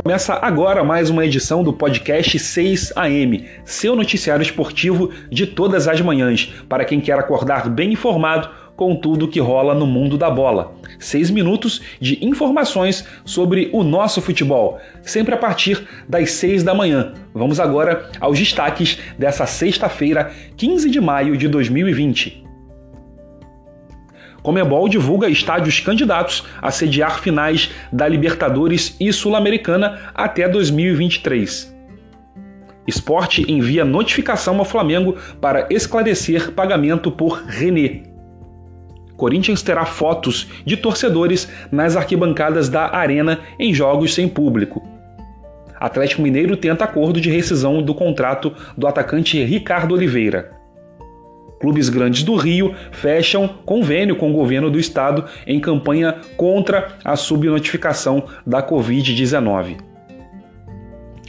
Começa agora mais uma edição do podcast 6 AM, seu noticiário esportivo de todas as manhãs, para quem quer acordar bem informado com tudo que rola no mundo da bola. Seis minutos de informações sobre o nosso futebol, sempre a partir das seis da manhã. Vamos agora aos destaques dessa sexta-feira, 15 de maio de 2020. Comebol divulga estádios candidatos a sediar finais da Libertadores e Sul-Americana até 2023. Esporte envia notificação ao Flamengo para esclarecer pagamento por René. Corinthians terá fotos de torcedores nas arquibancadas da Arena em jogos sem público. Atlético Mineiro tenta acordo de rescisão do contrato do atacante Ricardo Oliveira. Clubes grandes do Rio fecham convênio com o governo do estado em campanha contra a subnotificação da Covid-19.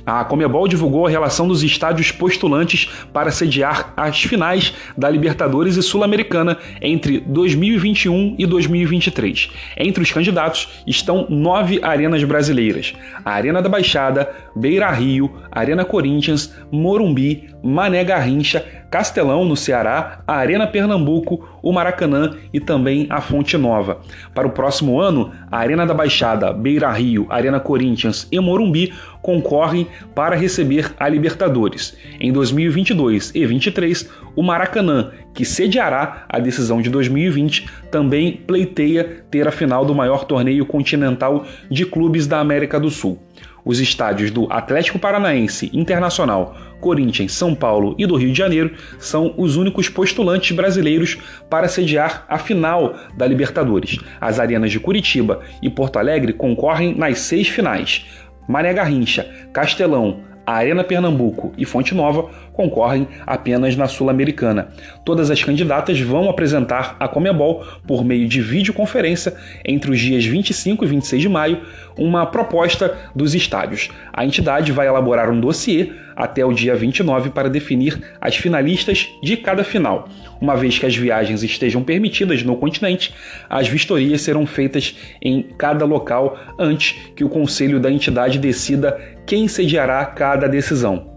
A Comebol divulgou a relação dos estádios postulantes para sediar as finais da Libertadores e Sul-Americana entre 2021 e 2023. Entre os candidatos estão nove arenas brasileiras: a Arena da Baixada, Beira Rio, Arena Corinthians, Morumbi, Mané Garrincha, Castelão, no Ceará, a Arena Pernambuco, o Maracanã e também a Fonte Nova. Para o próximo ano, a Arena da Baixada, Beira Rio, Arena Corinthians e Morumbi concorrem para receber a Libertadores. Em 2022 e 2023, o Maracanã, que sediará a decisão de 2020, também pleiteia ter a final do maior torneio continental de clubes da América do Sul. Os estádios do Atlético Paranaense, Internacional, Corinthians, São Paulo e do Rio de Janeiro são os únicos postulantes brasileiros para sediar a final da Libertadores. As arenas de Curitiba e Porto Alegre concorrem nas seis finais. Mané Garrincha, Castelão, Arena Pernambuco e Fonte Nova concorrem apenas na Sul-Americana. Todas as candidatas vão apresentar a Comebol, por meio de videoconferência, entre os dias 25 e 26 de maio, uma proposta dos estádios. A entidade vai elaborar um dossiê até o dia 29 para definir as finalistas de cada final. Uma vez que as viagens estejam permitidas no continente, as vistorias serão feitas em cada local antes que o conselho da entidade decida quem sediará cada decisão.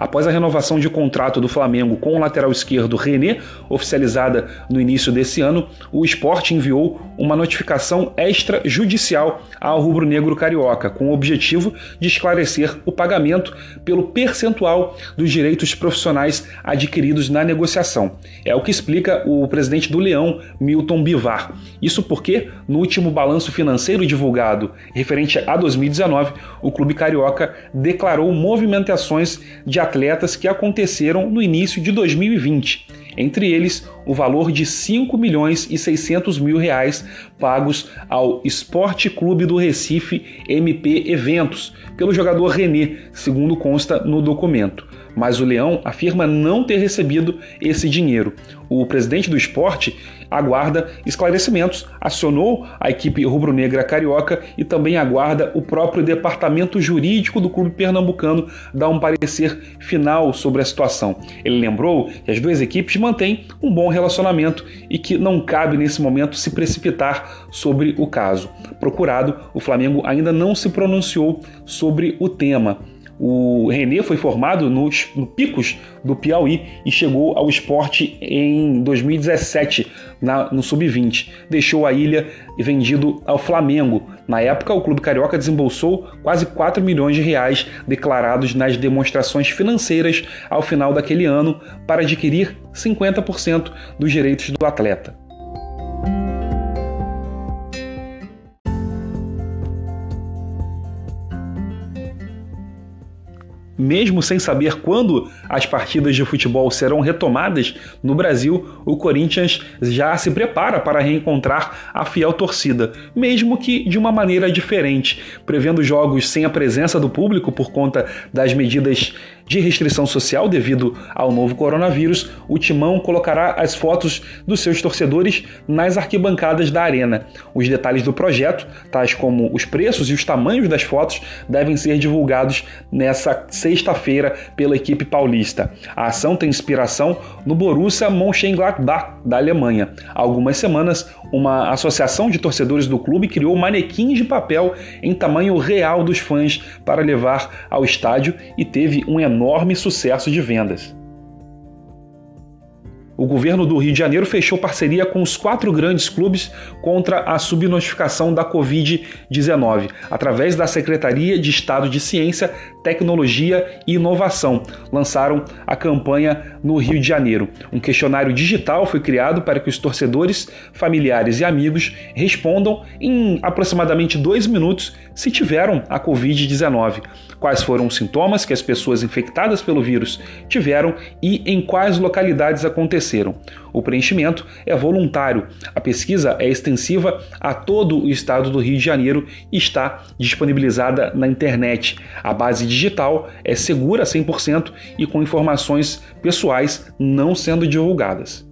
Após a renovação de contrato do Flamengo com o lateral esquerdo René, oficializada no início desse ano, o esporte enviou uma notificação extrajudicial ao rubro-negro carioca, com o objetivo de esclarecer o pagamento pelo percentual dos direitos profissionais adquiridos na negociação. É o que explica o presidente do Leão, Milton Bivar. Isso porque, no último balanço financeiro divulgado referente a 2019, o clube carioca declarou movimentações de atletas que aconteceram no início de 2020. Entre eles, o valor de 5 milhões e 600 mil reais pagos ao Esporte Clube do Recife MP Eventos pelo jogador René, segundo consta no documento mas o Leão afirma não ter recebido esse dinheiro. O presidente do esporte aguarda esclarecimentos, acionou a equipe rubro-negra carioca e também aguarda o próprio departamento jurídico do clube pernambucano dar um parecer final sobre a situação. Ele lembrou que as duas equipes mantêm um bom relacionamento e que não cabe nesse momento se precipitar sobre o caso. Procurado, o Flamengo ainda não se pronunciou sobre o tema. O René foi formado nos no Picos do Piauí e chegou ao esporte em 2017, na, no Sub-20. Deixou a ilha e vendido ao Flamengo. Na época, o clube carioca desembolsou quase 4 milhões de reais declarados nas demonstrações financeiras ao final daquele ano para adquirir 50% dos direitos do atleta. Mesmo sem saber quando as partidas de futebol serão retomadas no Brasil, o Corinthians já se prepara para reencontrar a fiel torcida, mesmo que de uma maneira diferente, prevendo jogos sem a presença do público por conta das medidas de restrição social devido ao novo coronavírus, o Timão colocará as fotos dos seus torcedores nas arquibancadas da arena. Os detalhes do projeto, tais como os preços e os tamanhos das fotos, devem ser divulgados nessa sexta-feira pela equipe paulista. A ação tem inspiração no Borussia Mönchengladbach da Alemanha. Há algumas semanas, uma associação de torcedores do clube criou manequins de papel em tamanho real dos fãs para levar ao estádio e teve um enorme sucesso de vendas o governo do Rio de Janeiro fechou parceria com os quatro grandes clubes contra a subnotificação da Covid-19, através da Secretaria de Estado de Ciência, Tecnologia e Inovação. Lançaram a campanha no Rio de Janeiro. Um questionário digital foi criado para que os torcedores, familiares e amigos respondam em aproximadamente dois minutos se tiveram a Covid-19, quais foram os sintomas que as pessoas infectadas pelo vírus tiveram e em quais localidades aconteceram aconteceram. O preenchimento é voluntário. A pesquisa é extensiva a todo o estado do Rio de Janeiro e está disponibilizada na internet. A base digital é segura 100% e com informações pessoais não sendo divulgadas.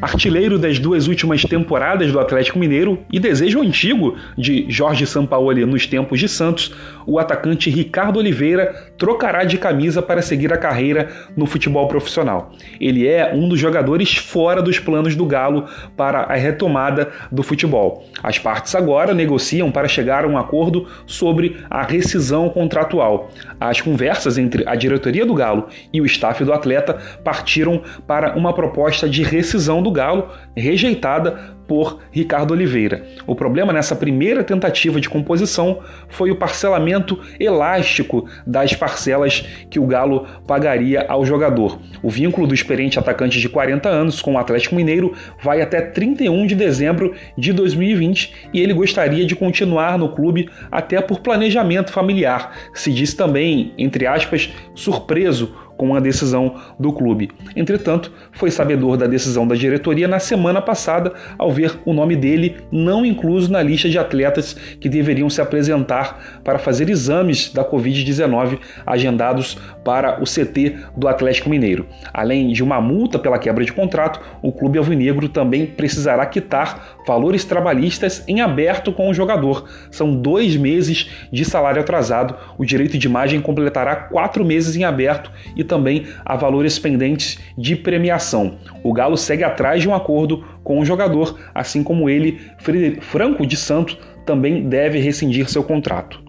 Artilheiro das duas últimas temporadas do Atlético Mineiro e desejo antigo de Jorge Sampaoli nos tempos de Santos, o atacante Ricardo Oliveira trocará de camisa para seguir a carreira no futebol profissional. Ele é um dos jogadores fora dos planos do Galo para a retomada do futebol. As partes agora negociam para chegar a um acordo sobre a rescisão contratual. As conversas entre a diretoria do Galo e o staff do atleta partiram para uma proposta de rescisão do do Galo, rejeitada por Ricardo Oliveira. O problema nessa primeira tentativa de composição foi o parcelamento elástico das parcelas que o Galo pagaria ao jogador. O vínculo do experiente atacante de 40 anos com o Atlético Mineiro vai até 31 de dezembro de 2020 e ele gostaria de continuar no clube até por planejamento familiar. Se diz também, entre aspas, surpreso com a decisão do clube. Entretanto, foi sabedor da decisão da diretoria na semana passada ao ver o nome dele não incluso na lista de atletas que deveriam se apresentar para fazer exames da Covid-19 agendados para o CT do Atlético Mineiro. Além de uma multa pela quebra de contrato, o clube alvinegro também precisará quitar valores trabalhistas em aberto com o jogador. São dois meses de salário atrasado. O direito de imagem completará quatro meses em aberto e também a valores pendentes de premiação. O Galo segue atrás de um acordo com o jogador, assim como ele, Franco de Santos, também deve rescindir seu contrato.